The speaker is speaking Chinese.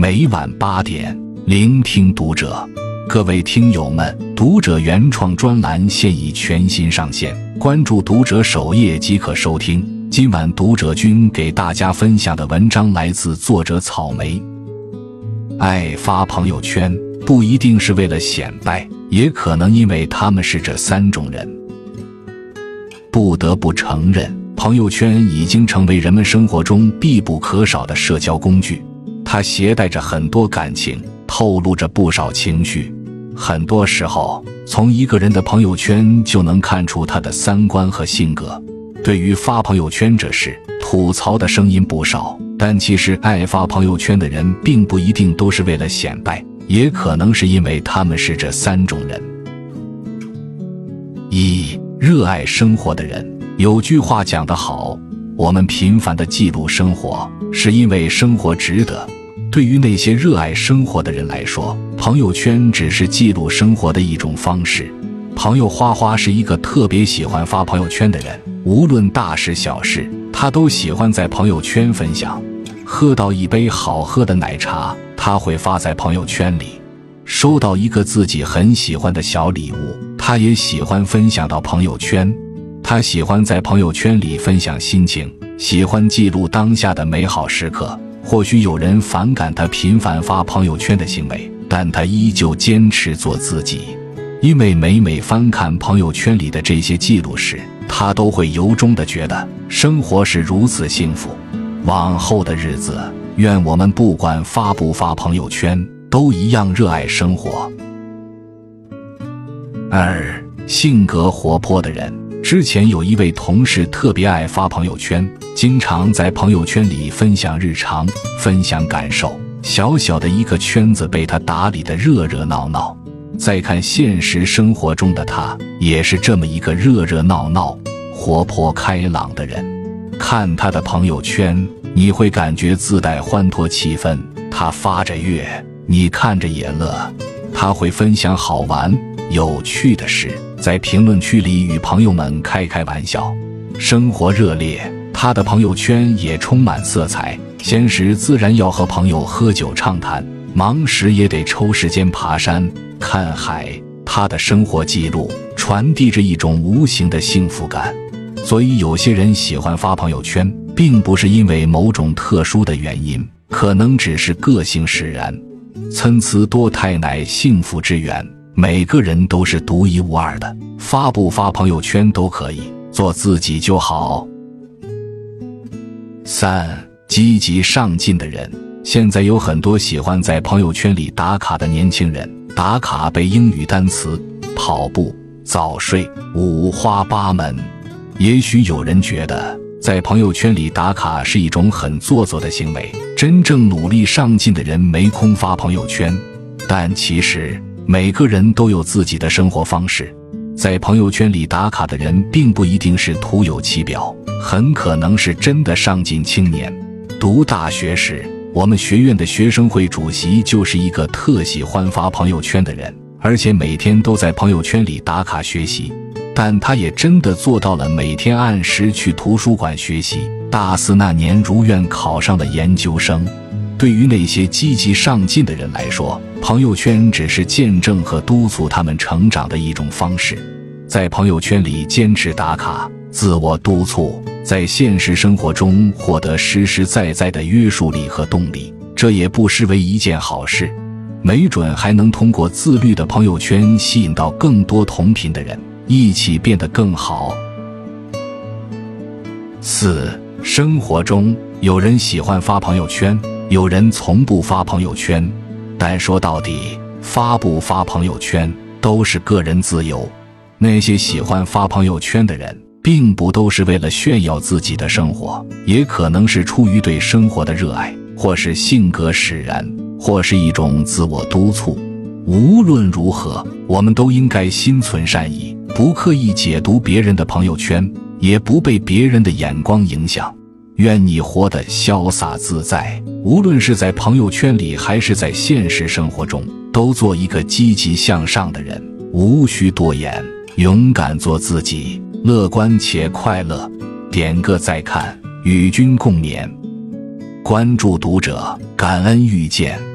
每晚八点，聆听读者。各位听友们，读者原创专栏现已全新上线，关注读者首页即可收听。今晚读者君给大家分享的文章来自作者草莓。爱发朋友圈不一定是为了显摆，也可能因为他们是这三种人。不得不承认。朋友圈已经成为人们生活中必不可少的社交工具，它携带着很多感情，透露着不少情绪。很多时候，从一个人的朋友圈就能看出他的三观和性格。对于发朋友圈这事，吐槽的声音不少，但其实爱发朋友圈的人并不一定都是为了显摆，也可能是因为他们是这三种人：一、热爱生活的人。有句话讲得好，我们频繁的记录生活，是因为生活值得。对于那些热爱生活的人来说，朋友圈只是记录生活的一种方式。朋友花花是一个特别喜欢发朋友圈的人，无论大事小事，他都喜欢在朋友圈分享。喝到一杯好喝的奶茶，他会发在朋友圈里；收到一个自己很喜欢的小礼物，他也喜欢分享到朋友圈。他喜欢在朋友圈里分享心情，喜欢记录当下的美好时刻。或许有人反感他频繁发朋友圈的行为，但他依旧坚持做自己。因为每每翻看朋友圈里的这些记录时，他都会由衷的觉得生活是如此幸福。往后的日子，愿我们不管发不发朋友圈，都一样热爱生活。二，性格活泼的人。之前有一位同事特别爱发朋友圈，经常在朋友圈里分享日常、分享感受，小小的一个圈子被他打理的热热闹闹。再看现实生活中的他，也是这么一个热热闹闹、活泼开朗的人。看他的朋友圈，你会感觉自带欢脱气氛。他发着乐，你看着也乐。他会分享好玩、有趣的事。在评论区里与朋友们开开玩笑，生活热烈，他的朋友圈也充满色彩。闲时自然要和朋友喝酒畅谈，忙时也得抽时间爬山看海。他的生活记录传递着一种无形的幸福感，所以有些人喜欢发朋友圈，并不是因为某种特殊的原因，可能只是个性使然。参差多态乃幸福之源。每个人都是独一无二的，发不发朋友圈都可以，做自己就好。三、积极上进的人，现在有很多喜欢在朋友圈里打卡的年轻人，打卡背英语单词、跑步、早睡，五花八门。也许有人觉得在朋友圈里打卡是一种很做作的行为，真正努力上进的人没空发朋友圈，但其实。每个人都有自己的生活方式，在朋友圈里打卡的人并不一定是徒有其表，很可能是真的上进青年。读大学时，我们学院的学生会主席就是一个特喜欢发朋友圈的人，而且每天都在朋友圈里打卡学习。但他也真的做到了每天按时去图书馆学习。大四那年，如愿考上了研究生。对于那些积极上进的人来说，朋友圈只是见证和督促他们成长的一种方式。在朋友圈里坚持打卡、自我督促，在现实生活中获得实实在在的约束力和动力，这也不失为一件好事。没准还能通过自律的朋友圈吸引到更多同频的人，一起变得更好。四，生活中有人喜欢发朋友圈。有人从不发朋友圈，但说到底，发不发朋友圈都是个人自由。那些喜欢发朋友圈的人，并不都是为了炫耀自己的生活，也可能是出于对生活的热爱，或是性格使然，或是一种自我督促。无论如何，我们都应该心存善意，不刻意解读别人的朋友圈，也不被别人的眼光影响。愿你活得潇洒自在，无论是在朋友圈里还是在现实生活中，都做一个积极向上的人，无需多言，勇敢做自己，乐观且快乐。点个再看，与君共勉。关注读者，感恩遇见。